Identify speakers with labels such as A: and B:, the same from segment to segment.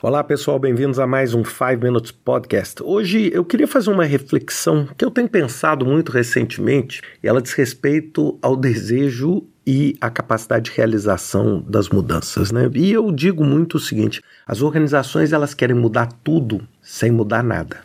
A: Olá pessoal, bem-vindos a mais um 5 Minutes Podcast. Hoje eu queria fazer uma reflexão que eu tenho pensado muito recentemente e ela diz respeito ao desejo e a capacidade de realização das mudanças, né? E eu digo muito o seguinte: as organizações elas querem mudar tudo sem mudar nada.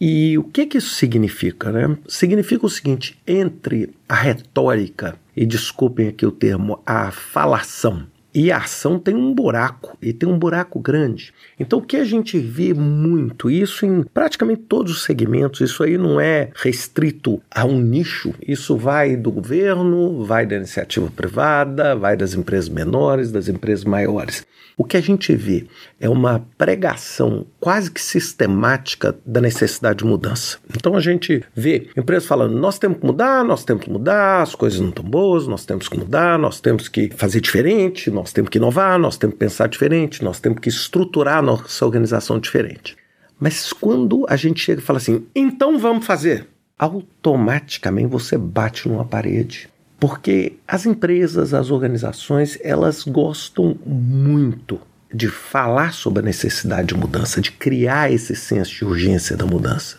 A: E o que, que isso significa? Né? Significa o seguinte: entre a retórica, e desculpem aqui o termo, a falação, e a ação tem um buraco, e tem um buraco grande. Então, o que a gente vê muito, isso em praticamente todos os segmentos, isso aí não é restrito a um nicho, isso vai do governo, vai da iniciativa privada, vai das empresas menores, das empresas maiores. O que a gente vê é uma pregação quase que sistemática da necessidade de mudança. Então a gente vê empresas falando: nós temos que mudar, nós temos que mudar, as coisas não estão boas, nós temos que mudar, nós temos que fazer diferente, nós temos que inovar, nós temos que pensar diferente, nós temos que estruturar a nossa organização diferente. Mas quando a gente chega e fala assim, então vamos fazer, automaticamente você bate numa parede. Porque as empresas, as organizações, elas gostam muito de falar sobre a necessidade de mudança, de criar esse senso de urgência da mudança.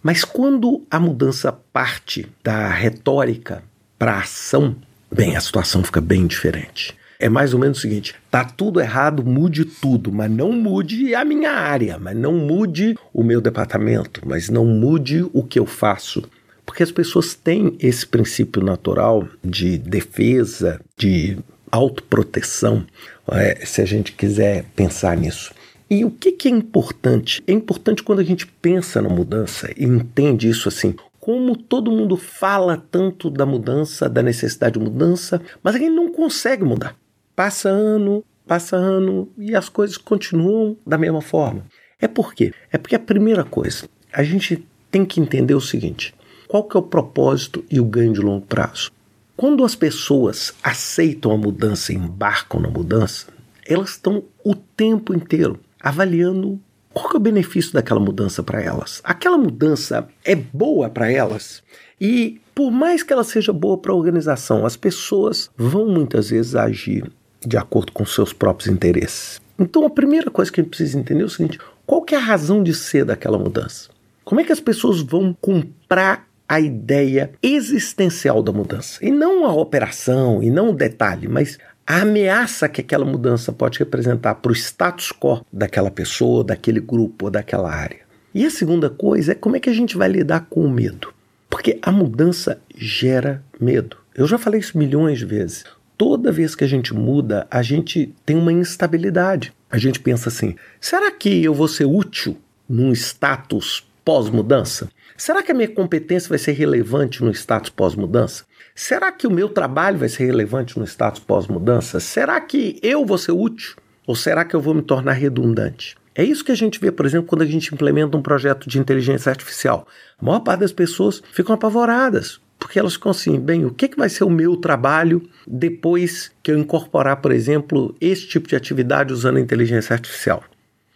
A: Mas quando a mudança parte da retórica para a ação, bem, a situação fica bem diferente. É mais ou menos o seguinte: tá tudo errado, mude tudo, mas não mude a minha área, mas não mude o meu departamento, mas não mude o que eu faço. Porque as pessoas têm esse princípio natural de defesa, de autoproteção, é, se a gente quiser pensar nisso. E o que, que é importante? É importante quando a gente pensa na mudança e entende isso assim, como todo mundo fala tanto da mudança, da necessidade de mudança, mas a gente não consegue mudar. Passa ano, passa ano e as coisas continuam da mesma forma. É por quê? É porque a primeira coisa, a gente tem que entender o seguinte: qual que é o propósito e o ganho de longo prazo? Quando as pessoas aceitam a mudança embarcam na mudança, elas estão o tempo inteiro avaliando qual é o benefício daquela mudança para elas. Aquela mudança é boa para elas e por mais que ela seja boa para a organização, as pessoas vão muitas vezes agir de acordo com seus próprios interesses. Então a primeira coisa que a gente precisa entender é o seguinte: qual que é a razão de ser daquela mudança? Como é que as pessoas vão comprar a ideia existencial da mudança. E não a operação, e não o detalhe, mas a ameaça que aquela mudança pode representar para o status quo daquela pessoa, daquele grupo ou daquela área. E a segunda coisa é como é que a gente vai lidar com o medo. Porque a mudança gera medo. Eu já falei isso milhões de vezes. Toda vez que a gente muda, a gente tem uma instabilidade. A gente pensa assim: será que eu vou ser útil num status pós-mudança? Será que a minha competência vai ser relevante no status pós-mudança? Será que o meu trabalho vai ser relevante no status pós-mudança? Será que eu vou ser útil? Ou será que eu vou me tornar redundante? É isso que a gente vê, por exemplo, quando a gente implementa um projeto de inteligência artificial. A maior parte das pessoas ficam apavoradas, porque elas ficam assim: bem, o que, que vai ser o meu trabalho depois que eu incorporar, por exemplo, esse tipo de atividade usando a inteligência artificial?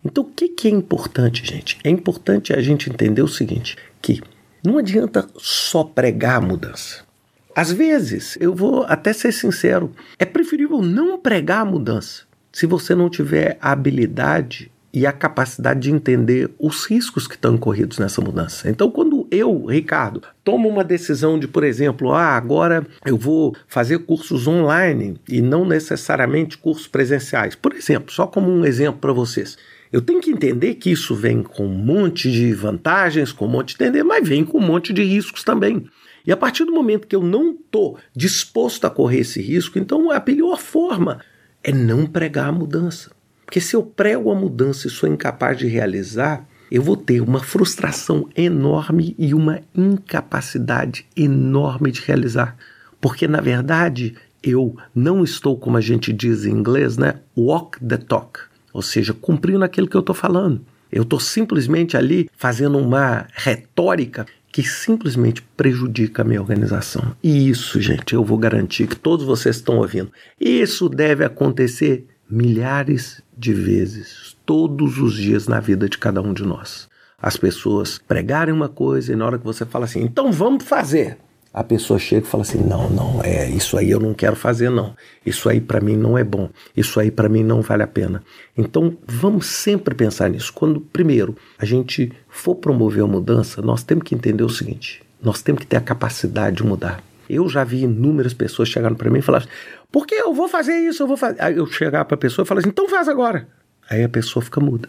A: Então, o que, que é importante, gente? É importante a gente entender o seguinte: que não adianta só pregar a mudança. Às vezes, eu vou até ser sincero, é preferível não pregar a mudança se você não tiver a habilidade e a capacidade de entender os riscos que estão corridos nessa mudança. Então, quando eu, Ricardo, tomo uma decisão de, por exemplo, ah, agora eu vou fazer cursos online e não necessariamente cursos presenciais, por exemplo, só como um exemplo para vocês. Eu tenho que entender que isso vem com um monte de vantagens, com um monte de entender, mas vem com um monte de riscos também. E a partir do momento que eu não estou disposto a correr esse risco, então a pior forma é não pregar a mudança. Porque se eu prego a mudança e sou incapaz de realizar, eu vou ter uma frustração enorme e uma incapacidade enorme de realizar. Porque, na verdade, eu não estou, como a gente diz em inglês, né? Walk the talk ou seja, cumprindo aquilo que eu estou falando. Eu estou simplesmente ali fazendo uma retórica que simplesmente prejudica a minha organização. E isso, gente, eu vou garantir que todos vocês estão ouvindo. Isso deve acontecer milhares de vezes, todos os dias na vida de cada um de nós. As pessoas pregarem uma coisa e na hora que você fala assim, então vamos fazer, a pessoa chega e fala assim: não, não, é isso aí eu não quero fazer, não. Isso aí para mim não é bom. Isso aí para mim não vale a pena. Então vamos sempre pensar nisso. Quando, primeiro, a gente for promover a mudança, nós temos que entender o seguinte: nós temos que ter a capacidade de mudar. Eu já vi inúmeras pessoas chegarem para mim e falar: por que eu vou fazer isso? Eu vou fazer. Aí eu chegar para a pessoa e falar assim: então faz agora. Aí a pessoa fica muda.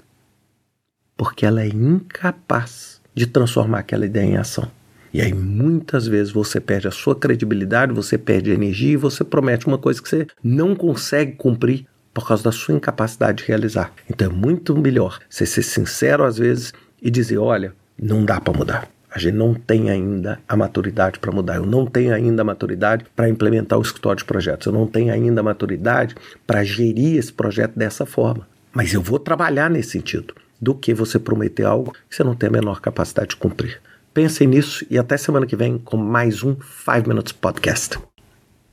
A: Porque ela é incapaz de transformar aquela ideia em ação. E aí muitas vezes você perde a sua credibilidade, você perde a energia e você promete uma coisa que você não consegue cumprir por causa da sua incapacidade de realizar. Então é muito melhor você ser sincero às vezes e dizer: olha, não dá para mudar. A gente não tem ainda a maturidade para mudar. Eu não tenho ainda a maturidade para implementar o escritório de projetos. Eu não tenho ainda a maturidade para gerir esse projeto dessa forma. Mas eu vou trabalhar nesse sentido do que você prometer algo que você não tem a menor capacidade de cumprir. Pensem nisso e até semana que vem com mais um 5 Minutes Podcast.